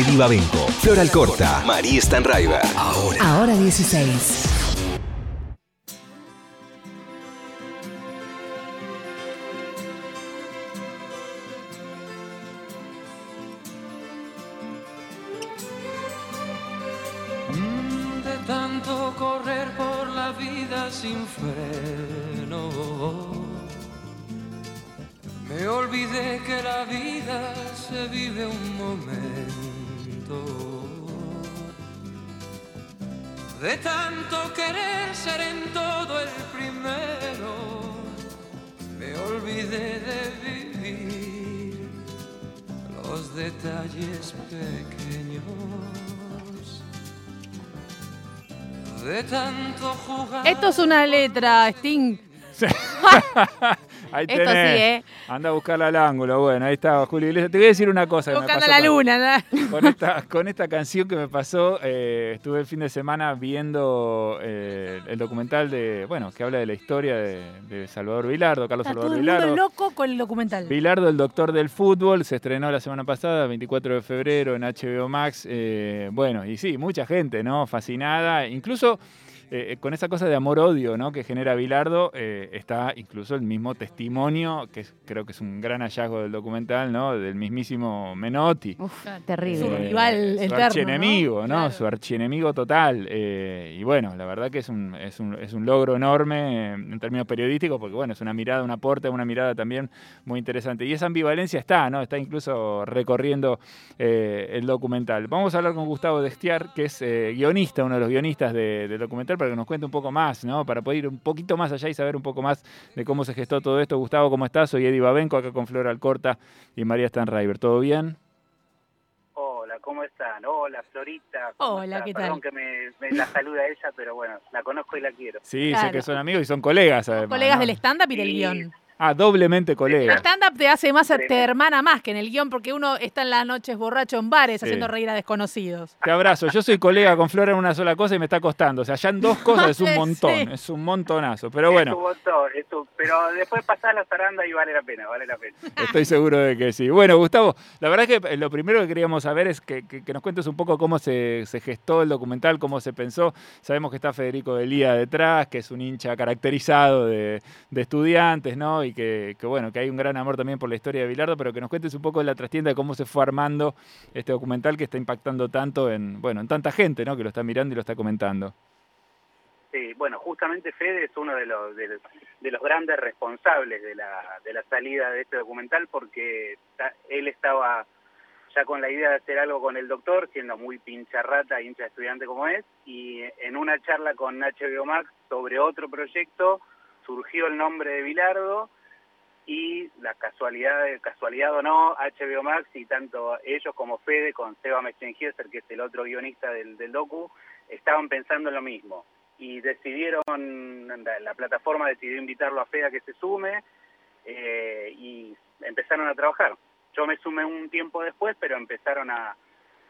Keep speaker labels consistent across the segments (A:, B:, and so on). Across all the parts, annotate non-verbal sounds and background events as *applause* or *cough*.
A: Eddie Babenco, Floral Corta, María Stanraiver. Ahora.
B: Ahora 16.
C: De tanto correr por la vida sin freno, me olvidé que la vida se vive un momento. De tanto querer ser en todo el primero, me olvidé de vivir los detalles pequeños. De tanto jugar.
D: Esto es una letra, Sting. *laughs*
E: Ahí
D: Esto
E: tenés.
D: sí, ¿eh?
E: Anda a buscarla al ángulo. Bueno, ahí está Julio Iglesias. Te voy a decir una cosa. que me
D: Buscando
E: pasó
D: la luna. ¿no?
E: Con esta, con esta canción que me pasó, eh, estuve el fin de semana viendo eh, el documental de, bueno, que habla de la historia de, de Salvador Vilardo, Carlos
D: Está todo
E: Salvador
D: el mundo
E: Vilardo.
D: loco con el documental.
E: Vilardo, el doctor del fútbol, se estrenó la semana pasada, 24 de febrero, en HBO Max. Eh, bueno, y sí, mucha gente, ¿no? Fascinada. Incluso eh, con esa cosa de amor-odio, ¿no? Que genera Vilardo, eh, está incluso el mismo testimonio, que es- creo que es un gran hallazgo del documental, ¿no? Del mismísimo Menotti.
D: Uf,
E: Eh,
D: terrible. Su rival
E: su
D: eterno,
E: archienemigo, ¿no?
D: Claro.
E: Su archienemigo total. eh, y bueno, la verdad que es un, es un, es un logro enorme eh, en términos periodísticos, porque bueno, es una mirada, un aporte, una mirada también muy interesante. Y esa ambivalencia está, ¿no? Está incluso recorriendo eh, el documental. Vamos a hablar con Gustavo Destiar, que es eh, guionista, uno de los guionistas de- del documental, para que nos cuente un poco más, ¿no? Para poder ir un poquito más allá y saber un poco más de cómo se gestó todo esto. Gustavo, ¿cómo estás? Soy Eddie Babenco, acá con Flor Alcorta y María Stanraiver. ¿Todo bien?
F: Hola, ¿cómo están? Hola, Florita. ¿cómo
D: Hola,
F: está?
D: ¿qué
F: Perdón
D: tal?
F: que me, me la saluda ella, pero bueno, la conozco y la quiero.
E: Sí, sé que son amigos y son colegas, además.
D: Colegas
E: ¿no?
D: del stand-up y del
F: Sí.
D: guion.
E: Ah, doblemente
D: El
E: colegas.
D: stand-up te hace más, te hermana más que en el guion, porque uno está en las noches borracho en bares
E: Sí.
D: haciendo reír a desconocidos.
E: Te abrazo. Yo soy colega con Flora en una sola cosa y me está costando. O sea, ya en dos cosas es un *laughs*
D: Sí.
E: montón, es un montonazo. Pero
F: Es
E: bueno,
F: un montón, es un- pero después pasás la zaranda y vale la pena, vale la pena. *laughs*
E: estoy seguro de que sí. Bueno, Gustavo, la verdad es que lo primero que queríamos saber es que, que- que nos cuentes un poco cómo se, se gestó el documental, cómo se pensó. Sabemos que está Federico Delía detrás, que es un hincha caracterizado de, de estudiantes, ¿no? Y que, que, bueno, que hay un gran amor también por la historia de Bilardo, pero que nos cuentes un poco de la trastienda de cómo se fue armando este documental que está impactando tanto en, bueno, en tanta gente, ¿no? Que lo está mirando y lo está comentando.
F: Sí, bueno, justamente Fede es uno de los, de, los- de los grandes responsables de la, de la salida de este documental porque él estaba ya con la idea de hacer algo con el doctor, siendo muy pincharrata, hincha estudiante como es, y en una charla con HBO Max sobre otro proyecto surgió el nombre de Bilardo y la casualidad, casualidad o no, HBO Max y tanto ellos como Fede con Seba Mechenhieser, que es el otro guionista del, del docu, estaban pensando en lo mismo y decidieron, la, la plataforma decidió invitarlo a Fede a que se sume eh, y empezaron a trabajar. Yo me sumé un tiempo después, pero empezaron a,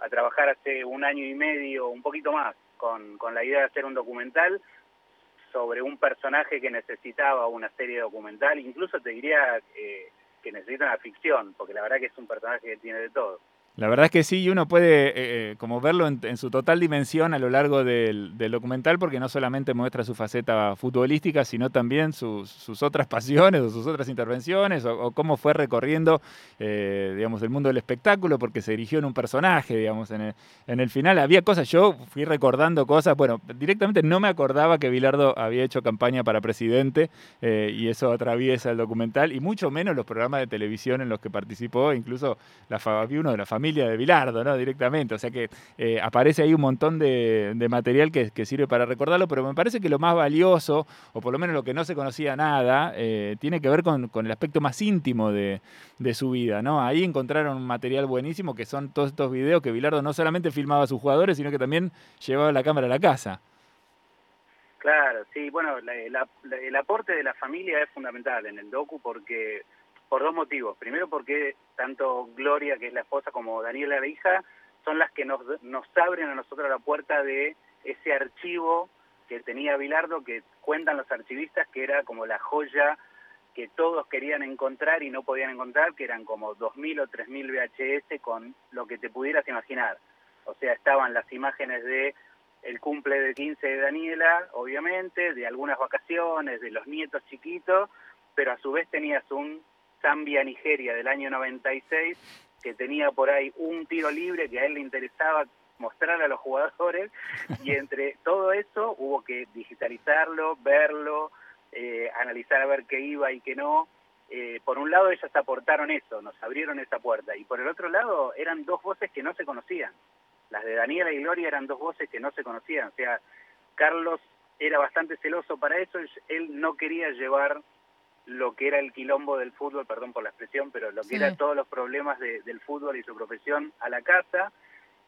F: a trabajar hace un año y medio, un poquito más, con, con la idea de hacer un documental sobre un personaje que necesitaba una serie documental, incluso te diría eh, que necesita una ficción, porque la verdad que es un personaje que tiene de todo.
E: La verdad es que sí, y uno puede eh, eh, como verlo en, su total dimensión a lo largo del, documental, porque no solamente muestra su faceta futbolística, sino también sus, otras *laughs* pasiones o sus otras intervenciones, o, cómo fue recorriendo, eh, digamos, el mundo del espectáculo, porque se erigió en un personaje, digamos, en el, en el final. Había cosas, yo fui recordando cosas, bueno, directamente no me acordaba que Bilardo había hecho campaña para presidente, y eso atraviesa el documental, y mucho menos los programas de televisión en los que participó, incluso la, había uno de la familia de Bilardo, ¿no? Directamente. O sea que eh, aparece ahí un montón de, material que, sirve para recordarlo, pero me parece que lo más valioso, o por lo menos lo que no se conocía nada, eh, tiene que ver con, el aspecto más íntimo de, su vida, ¿no? Ahí encontraron un material buenísimo que son todos estos videos que Bilardo no solamente filmaba a sus jugadores, sino que también llevaba la cámara a la casa.
F: Claro, sí, bueno, el aporte de la familia es fundamental en el docu porque por dos motivos. Primero porque tanto Gloria, que es la esposa, como Daniela, la hija, son las que nos, nos abren a nosotros la puerta de ese archivo que tenía Bilardo, que cuentan los archivistas que era como la joya que todos querían encontrar y no podían encontrar, que eran como 2.000 o 3.000 VHS con lo que te pudieras imaginar. O sea, estaban las imágenes de el cumple de 15 de Daniela, obviamente, de algunas vacaciones, de los nietos chiquitos, pero a su vez tenías un Zambia-Nigeria del año 96 que tenía por ahí un tiro libre que a él le interesaba mostrar a los jugadores *laughs* y entre todo eso hubo que digitalizarlo, verlo, eh, analizar a ver qué iba y qué no. Eh, por un lado ellas aportaron eso, nos abrieron esa puerta y por el otro lado eran dos voces que no se conocían. Las de Daniela y Gloria eran dos voces que no se conocían. O sea, Carlos era bastante celoso para eso, él no quería llevar lo que era el quilombo del fútbol, perdón por la expresión, pero lo que
D: Sí.
F: era todos los problemas de- del fútbol y su profesión a la casa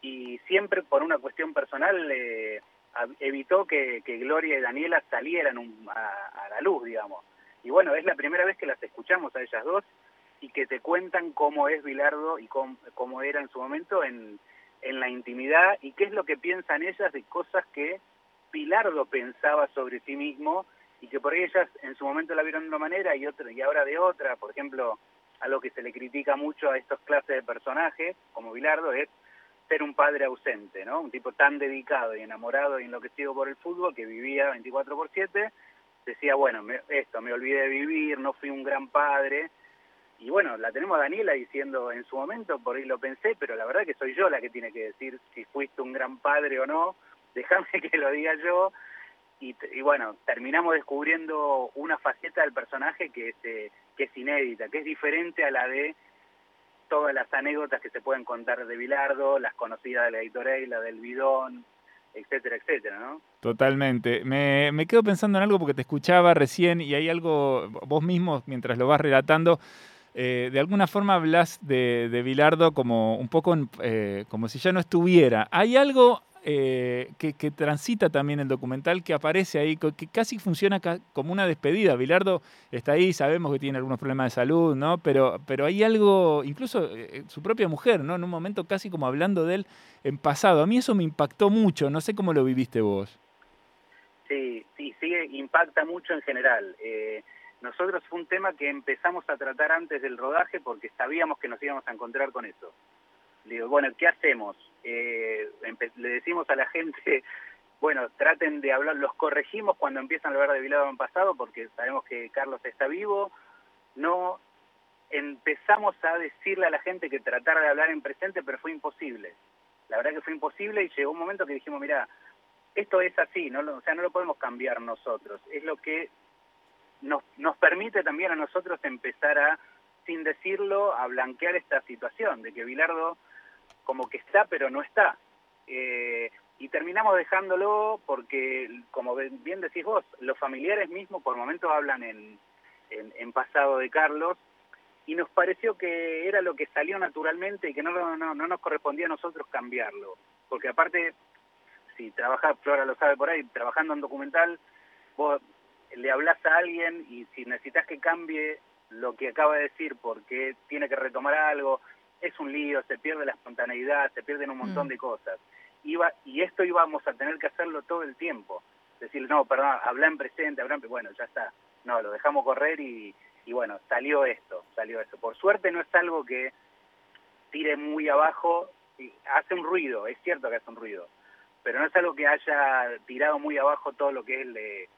F: y siempre por una cuestión personal eh, evitó que, que Gloria y Daniela salieran un- a, a la luz, digamos. Y bueno, es la primera vez que las escuchamos a ellas dos y que te cuentan cómo es Bilardo y cómo, cómo era en su momento en, en la intimidad y qué es lo que piensan ellas de cosas que Bilardo pensaba sobre sí mismo y que por ellas en su momento la vieron de una manera y otra y ahora de otra. Por ejemplo, algo que se le critica mucho a estos clases de personajes, como Bilardo, es ser un padre ausente, ¿no? Un tipo tan dedicado y enamorado y enloquecido por el fútbol que vivía 24 por 7, decía, bueno, me- esto, me olvidé de vivir, no fui un gran padre. Y bueno, la tenemos a Daniela diciendo en su momento, por ahí lo pensé, pero la verdad que soy yo la que tiene que decir si fuiste un gran padre o no, déjame *laughs* que lo diga yo. Y, y bueno, terminamos descubriendo una faceta del personaje que es, eh, que es inédita, que es diferente a la de todas las anécdotas que se pueden contar de Bilardo, las conocidas de la editorial, la del bidón, etcétera, etcétera, ¿no?
E: Totalmente. Me, me quedo pensando en algo porque te escuchaba recién y hay algo, vos mismo, mientras lo vas relatando, eh, de alguna forma hablas de, de Bilardo como un poco eh, como si ya no estuviera. Hay algo eh, que, que transita también el documental que aparece ahí, que casi funciona como una despedida. Bilardo está ahí, sabemos que tiene algunos problemas de salud, ¿no? Pero, pero hay algo, incluso eh, su propia mujer, ¿no? En un momento casi como hablando de él en pasado. A mí eso me impactó mucho, no sé cómo lo viviste vos.
F: Sí, sí, sí, impacta mucho en general. Eh, nosotros fue un tema que empezamos a tratar antes del rodaje porque sabíamos que nos íbamos a encontrar con eso. Le digo, bueno, ¿qué hacemos? Eh, le decimos a la gente, bueno, traten de hablar, los corregimos cuando empiezan a hablar de Vilado en pasado porque sabemos que Carlos está vivo. No empezamos a decirle a la gente que tratara de hablar en presente, pero fue imposible. La verdad que fue imposible y llegó un momento que dijimos, mira, esto es así, no o sea, no lo podemos cambiar nosotros. Es lo que nos, nos permite también a nosotros empezar a, sin decirlo, a blanquear esta situación de que Bilardo como que está pero no está. Eh, y terminamos dejándolo porque, como bien decís vos, los familiares mismos por momentos hablan en, en, pasado de Carlos y nos pareció que era lo que salió naturalmente y que no, no, no, no nos correspondía a nosotros cambiarlo. Porque aparte, si trabajas, Flora lo sabe por ahí, trabajando en documental, vos le hablas a alguien y si necesitas que cambie lo que acaba de decir porque tiene que retomar algo, es un lío, se pierde la espontaneidad, se pierden un montón
D: Mm.
F: de cosas. Iba, y esto íbamos a tener que hacerlo todo el tiempo. Decir, no, perdón, habla en presente, habla en pre- bueno, ya está. No, lo dejamos correr y, y bueno, salió esto, salió esto. Por suerte no es algo que tire muy abajo, y hace un ruido, es cierto que hace un ruido, pero no es algo que haya tirado muy abajo todo lo que es le-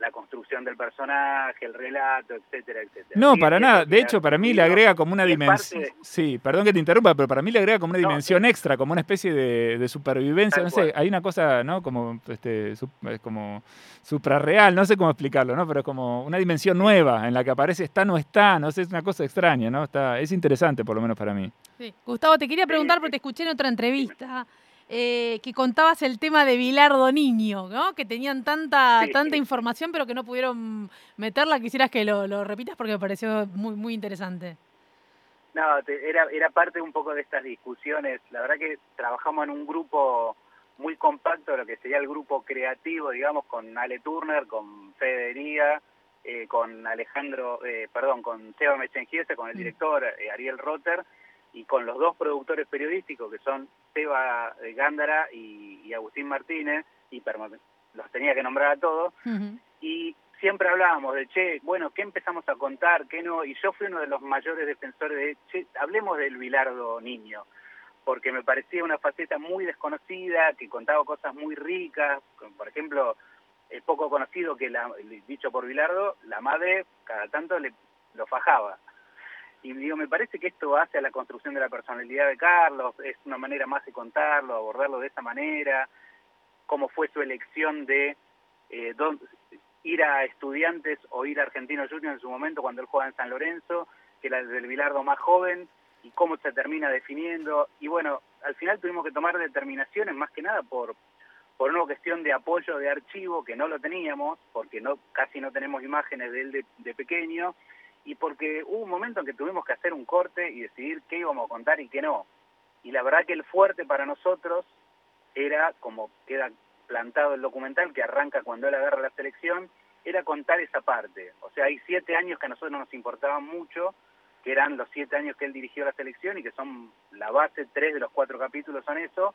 F: la construcción del personaje, el relato, etcétera, etcétera.
E: No, para nada. De hecho, para mí le agrega como una dimensión.
F: de-
E: Sí, perdón que te interrumpa, pero para mí le agrega como una
F: No,
E: dimensión extra, como una especie de, de supervivencia.
F: Tal
E: No sé, hay una cosa, ¿no? Como, este, como suprarreal, no sé cómo explicarlo, ¿no? Pero es como una dimensión nueva en la que aparece está, no está, no sé, es una cosa extraña, ¿no? Está, es interesante, por lo menos para mí.
D: Sí. Gustavo, te quería preguntar, porque te escuché en otra entrevista, eh, que contabas el tema de Bilardo Niño, ¿no? Que tenían tanta,
F: Sí.
D: tanta información, pero que no pudieron meterla. Quisieras que lo, lo repitas porque me pareció muy, muy interesante.
F: No, te- era, era parte un poco de estas discusiones. La verdad que trabajamos en un grupo muy compacto, lo que sería el grupo creativo, digamos, con Ale Turner, con Federía, eh, con Alejandro, eh, perdón, con Seba Mechengiese, con el
D: Mm.
F: director eh, Ariel Rotter, y con los dos productores periodísticos, que son Seba eh, Gándara y, y Agustín Martínez, y los tenía que nombrar a todos, y siempre hablábamos de, che, bueno, ¿qué empezamos a contar? ¿Qué no? Y yo fui uno de los mayores defensores de, che, hablemos del Bilardo niño, porque me parecía una faceta muy desconocida, que contaba cosas muy ricas, como por ejemplo, es poco conocido que, la, dicho por Bilardo, la madre cada tanto le, lo fajaba. Y digo, me parece que esto hace a la construcción de la personalidad de Carlos, es una manera más de contarlo, abordarlo de esa manera, cómo fue su elección de eh, ir a estudiantes o ir a Argentino Junior en su momento cuando él juega en San Lorenzo, que era del Bilardo más joven, y cómo se termina definiendo. Y bueno, al final tuvimos que tomar determinaciones más que nada por, por una cuestión de apoyo de archivo que no lo teníamos, porque no casi no tenemos imágenes de él de pequeño, y porque hubo un momento en que tuvimos que hacer un corte y decidir qué íbamos a contar y qué no. Y la verdad que el fuerte para nosotros era, como queda plantado el documental que arranca cuando él agarra la selección, era contar esa parte. O sea, hay siete años que a nosotros nos importaban mucho, que eran los siete años que él dirigió la selección y que son la base, tres de los cuatro capítulos son eso,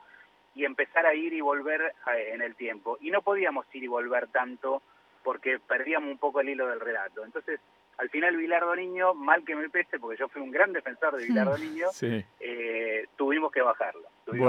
F: y empezar a ir y volver en el tiempo. Y no podíamos ir y volver tanto porque perdíamos un poco el hilo del relato. Entonces, al final Bilardo Niño, mal que me pese, porque yo fui un gran defensor de Bilardo Niño, eh, tuvimos que bajarlo.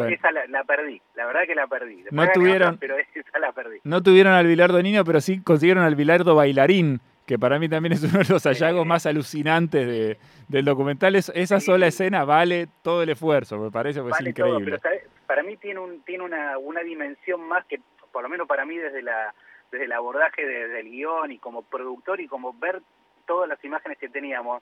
F: Esa la, perdí, la verdad que la perdí.
E: no tuvieron,
F: pero esa la perdí.
E: No tuvieron al Bilardo Niño, pero sí consiguieron al Bilardo Bailarín, que para mí también es uno de los hallazgos más alucinantes de, del documental. esa sola escena vale todo el esfuerzo, me parece que es increíble.
F: pero para mí tiene, un, tiene una, una dimensión más que, por lo menos para mí desde la desde el abordaje del guion y como productor y como ver todas las imágenes que teníamos,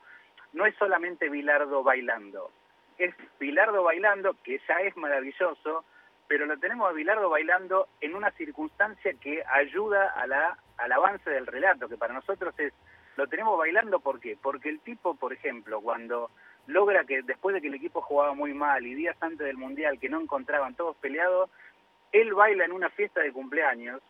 F: no es solamente Bilardo bailando, es Bilardo bailando, que ya es maravilloso, pero lo tenemos a Bilardo bailando en una circunstancia que ayuda a la, al avance del relato, que para nosotros es, lo tenemos bailando, ¿por qué? Porque el tipo, por ejemplo, cuando logra que después de que el equipo jugaba muy mal y días antes del Mundial que no encontraban todos peleados, él baila en una fiesta de cumpleaños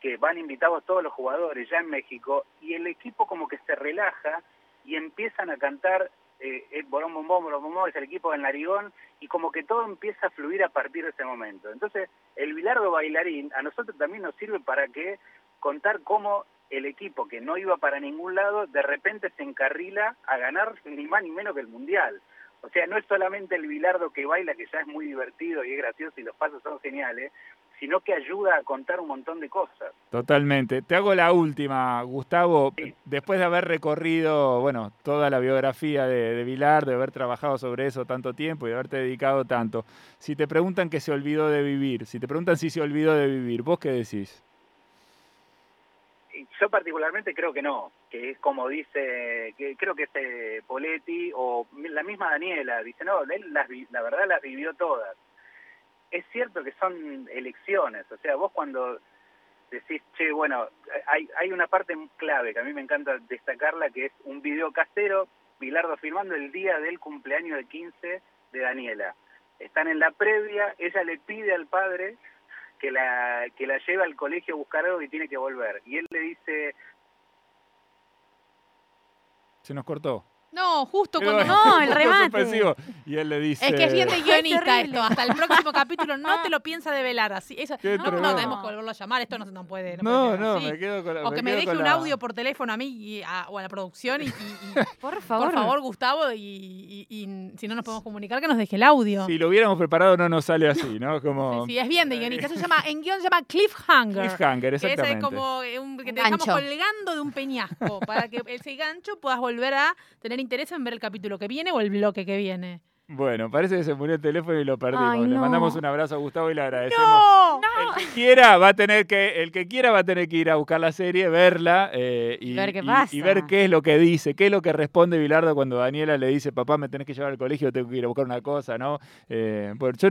F: que van invitados todos los jugadores ya en México y el equipo como que se relaja y empiezan a cantar eh, el Borón Bombón, Borón Bombón, es el equipo del Narigón y como que todo empieza a fluir a partir de ese momento. Entonces, el Bilardo Bailarín a nosotros también nos sirve para que contar cómo el equipo que no iba para ningún lado de repente se encarrila a ganar ni más ni menos que el Mundial. O sea, no es solamente el Bilardo que baila, que ya es muy divertido y es gracioso y los pasos son geniales, sino que ayuda a contar un montón de cosas.
E: Totalmente. Te hago la última, Gustavo. Después de haber recorrido, bueno, toda la biografía de, de Vilar, de haber trabajado sobre eso tanto tiempo y de haberte dedicado tanto, si te preguntan que se olvidó de vivir, si te preguntan si se olvidó de vivir, ¿vos qué decís?
F: Yo particularmente creo que no, que es como dice, que creo que es eh, Poletti o la misma Daniela, dice, no, él las, la verdad las vivió todas es cierto que son elecciones, o sea, vos cuando decís, che, bueno, hay, hay una parte clave que a mí me encanta destacarla, que es un video casero, Bilardo filmando el día del cumpleaños de 15 de Daniela. Están en la previa, ella le pide al padre que la, que la lleve al colegio a buscar algo y tiene que volver. Y él le dice...
E: Se nos cortó.
D: No, justo cuando no, el remate.
E: Y él le dice.
D: Es que es bien de *laughs* guionista esto. Hasta el próximo capítulo no te lo piensa develar así. Eso, no, no, tenemos que volverlo a llamar. Esto no, no puede.
E: No, no, me quedo con la,
D: O que me, deje un audio por teléfono a mí y a, o a la producción. Y, *laughs* por favor. Por favor, Gustavo. Y, si no nos podemos comunicar, que nos deje el audio.
E: Si lo hubiéramos preparado, no nos sale así, ¿no? *laughs*
D: Como... Sí, es bien de guionista. Eso se llama, en guion se llama cliffhanger.
E: Cliffhanger, exactamente.
D: Que es como un, que te dejamos colgando de un peñasco para que ese gancho puedas volver a tener interés en ver el capítulo que viene o el bloque que viene.
E: Bueno, parece que se murió el teléfono y lo perdimos. Le mandamos un abrazo a Gustavo y le agradecemos.
D: ¡No!
E: El que *laughs* quiera va a tener que, el que quiera va a tener que ir a buscar la serie, verla eh, y, ver qué y, ver qué es lo que dice, qué es lo que responde Bilardo cuando Daniela le dice, papá, me tenés que llevar al colegio, tengo que ir a buscar una cosa, ¿no? Eh, yo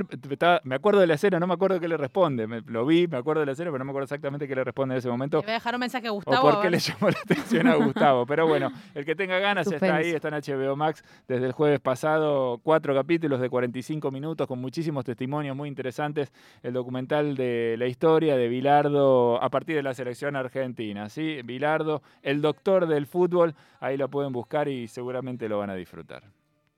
E: me acuerdo de la escena, no me acuerdo qué le responde. lo vi, me acuerdo de la escena, pero no me acuerdo exactamente qué le responde en ese momento. Le
D: voy a dejar un mensaje a Gustavo.
E: O por qué le llamó la atención a *laughs* Gustavo. Pero bueno, el que tenga ganas está ahí, está en HBO Max desde el jueves pasado, cuatro capítulos de 40 25 minutos con muchísimos testimonios muy interesantes, el documental de la historia de Bilardo a partir de la selección argentina. ¿sí? Bilardo, el doctor del fútbol, ahí lo pueden buscar y seguramente lo van a disfrutar.